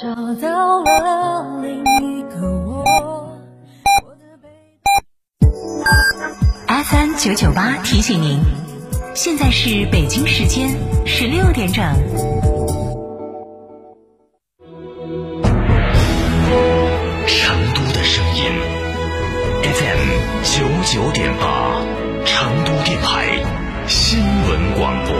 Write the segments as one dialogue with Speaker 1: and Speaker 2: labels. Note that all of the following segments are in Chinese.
Speaker 1: 找到了另一个我。
Speaker 2: FM 九九八提醒您，现在是北京时间十六点整。
Speaker 3: 成都的声音，FM 九九点八，成都电台新闻广播。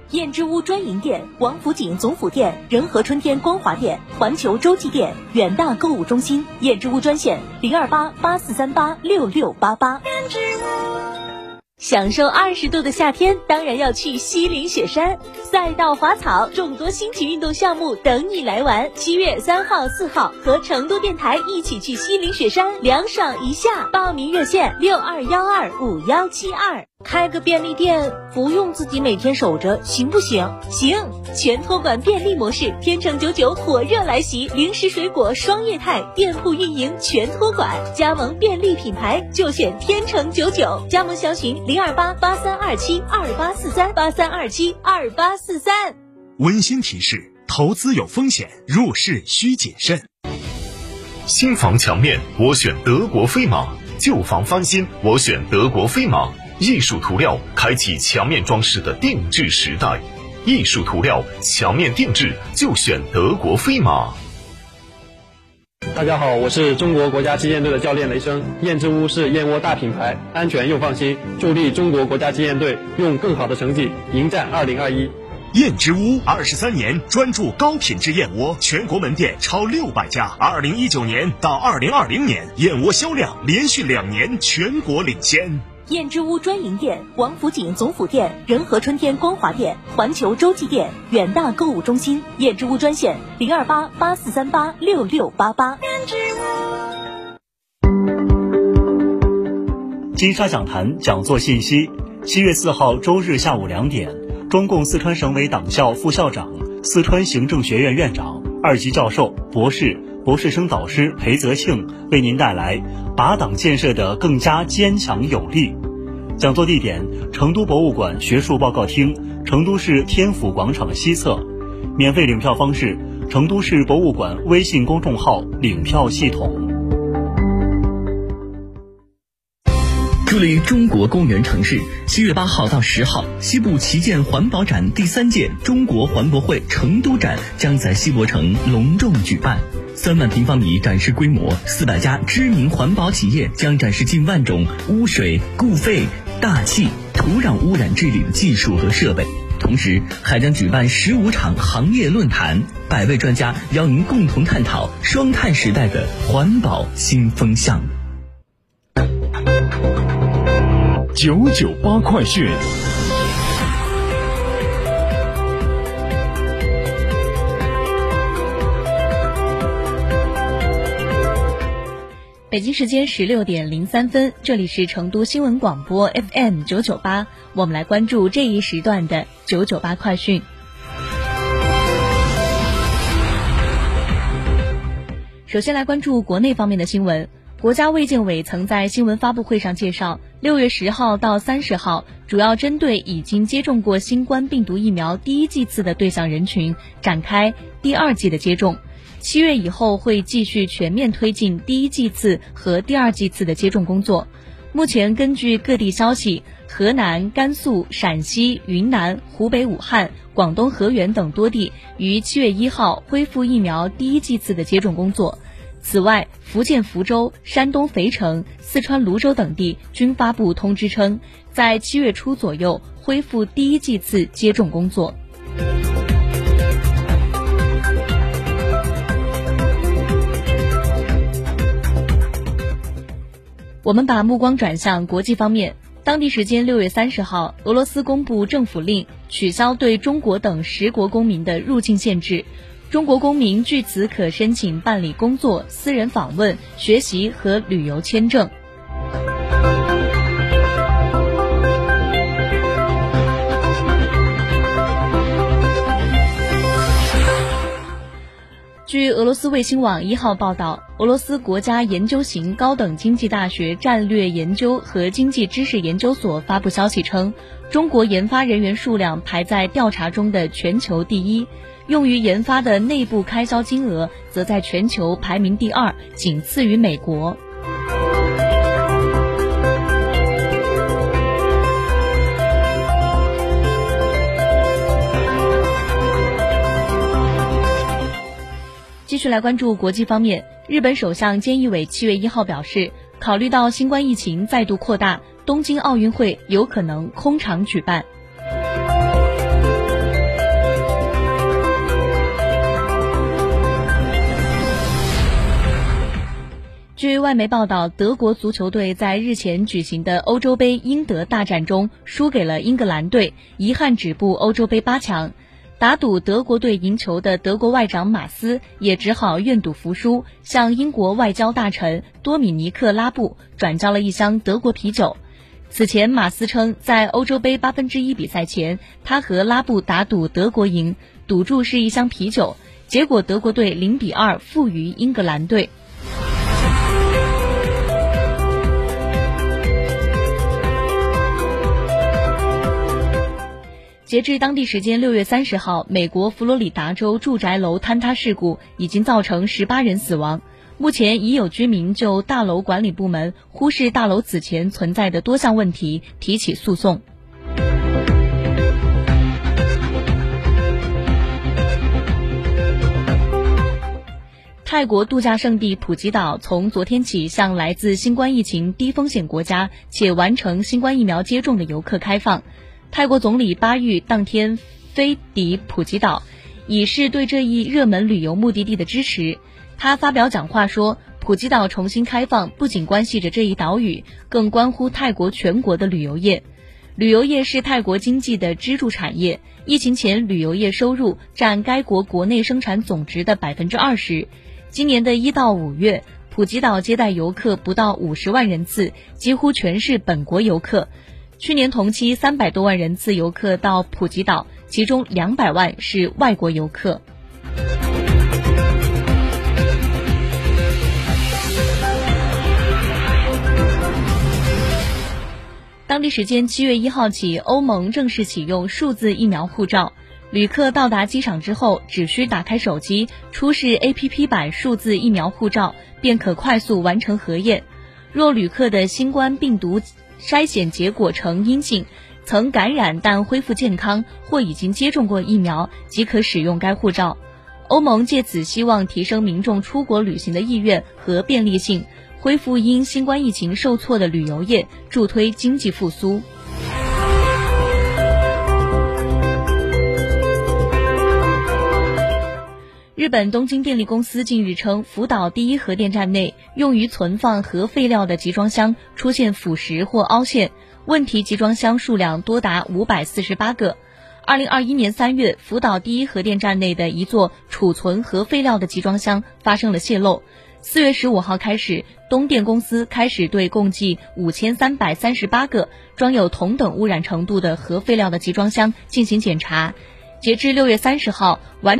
Speaker 4: 燕之屋专营店：王府井总府店、仁和春天光华店、环球洲际店、远大购物中心。燕之屋专线：零二八八四三八六六八八。燕之屋享受二十度的夏天，当然要去西岭雪山，赛道滑草，众多新奇运动项目等你来玩。七月三号、四号，和成都电台一起去西岭雪山凉爽一下。报名热线：六二幺二五幺七二。开个便利店不用自己每天守着，行不行？行！全托管便利模式，天成九九火热来袭，零食水果双业态，店铺运营全托管，加盟便利品牌就选天成九九，加盟详询零二八八三二七二八四三八三二七二八四三。
Speaker 5: 温馨提示：投资有风险，入市需谨慎。
Speaker 3: 新房墙面我选德国飞马，旧房翻新我选德国飞马。艺术涂料开启墙面装饰的定制时代，艺术涂料墙面定制就选德国飞马。
Speaker 6: 大家好，我是中国国家击剑队的教练雷声。燕之屋是燕窝大品牌，安全又放心，助力中国国家击剑队用更好的成绩迎战二零二一。
Speaker 5: 燕之屋二十三年专注高品质燕窝，全国门店超六百家。二零一九年到二零二零年，燕窝销量连续两年全国领先。
Speaker 4: 燕之屋专营店：王府井总府店、仁和春天光华店、环球洲际店、远大购物中心。燕之屋专线：零二八八四三八六六八八。
Speaker 7: 金沙讲坛讲座信息：七月四号周日下午两点，中共四川省委党校副校长、四川行政学院院长、二级教授、博士、博士生导师裴泽庆为您带来“把党建设得更加坚强有力”。讲座地点：成都博物馆学术报告厅，成都市天府广场西侧。免费领票方式：成都市博物馆微信公众号领票系统。
Speaker 8: 助力中国公园城市，七月八号到十号，西部旗舰环保展第三届中国环博会成都展将在西博城隆重举办。三万平方米展示规模，四百家知名环保企业将展示近万种污水、固废、大气、土壤污染治理的技术和设备。同时，还将举办十五场行业论坛，百位专家邀您共同探讨双碳时代的环保新风向。
Speaker 9: 九九八快讯。
Speaker 4: 北京时间十六点零三分，这里是成都新闻广播 FM 九九八，我们来关注这一时段的九九八快讯。首先来关注国内方面的新闻。国家卫健委曾在新闻发布会上介绍，六月十号到三十号，主要针对已经接种过新冠病毒疫苗第一剂次的对象人群展开第二剂的接种。七月以后会继续全面推进第一剂次和第二剂次的接种工作。目前根据各地消息，河南、甘肃、陕西、云南、湖北武汉、广东河源等多地于七月一号恢复疫苗第一剂次的接种工作。此外，福建福州、山东肥城、四川泸州等地均发布通知称，在七月初左右恢复第一剂次接种工作。我们把目光转向国际方面。当地时间六月三十号，俄罗斯公布政府令，取消对中国等十国公民的入境限制。中国公民据此可申请办理工作、私人访问、学习和旅游签证。据俄罗斯卫星网一号报道，俄罗斯国家研究型高等经济大学战略研究和经济知识研究所发布消息称，中国研发人员数量排在调查中的全球第一，用于研发的内部开销金额则在全球排名第二，仅次于美国。续来关注国际方面，日本首相菅义伟七月一号表示，考虑到新冠疫情再度扩大，东京奥运会有可能空场举办。据外媒报道，德国足球队在日前举行的欧洲杯英德大战中输给了英格兰队，遗憾止步欧洲杯八强。打赌德国队赢球的德国外长马斯也只好愿赌服输，向英国外交大臣多米尼克拉布转交了一箱德国啤酒。此前，马斯称在欧洲杯八分之一比赛前，他和拉布打赌德国赢，赌注是一箱啤酒，结果德国队零比二负于英格兰队。截至当地时间六月三十号，美国佛罗里达州住宅楼坍塌事故已经造成十八人死亡。目前已有居民就大楼管理部门忽视大楼此前存在的多项问题提起诉讼。泰国度假胜地普吉岛从昨天起向来自新冠疫情低风险国家且完成新冠疫苗接种的游客开放。泰国总理巴育当天飞抵普吉岛，以示对这一热门旅游目的地的支持。他发表讲话说：“普吉岛重新开放不仅关系着这一岛屿，更关乎泰国全国的旅游业。旅游业是泰国经济的支柱产业。疫情前，旅游业收入占该国国内生产总值的百分之二十。今年的一到五月，普吉岛接待游客不到五十万人次，几乎全是本国游客。”去年同期三百多万人次游客到普吉岛，其中两百万是外国游客。当地时间七月一号起，欧盟正式启用数字疫苗护照，旅客到达机场之后，只需打开手机出示 APP 版数字疫苗护照，便可快速完成核验。若旅客的新冠病毒筛选结果呈阴性，曾感染但恢复健康，或已经接种过疫苗，即可使用该护照。欧盟借此希望提升民众出国旅行的意愿和便利性，恢复因新冠疫情受挫的旅游业，助推经济复苏。日本东京电力公司近日称，福岛第一核电站内用于存放核废料的集装箱出现腐蚀或凹陷，问题集装箱数量多达五百四十八个。二零二一年三月，福岛第一核电站内的一座储存核废料的集装箱发生了泄漏。四月十五号开始，东电公司开始对共计五千三百三十八个装有同等污染程度的核废料的集装箱进行检查。截至六月三十号，完。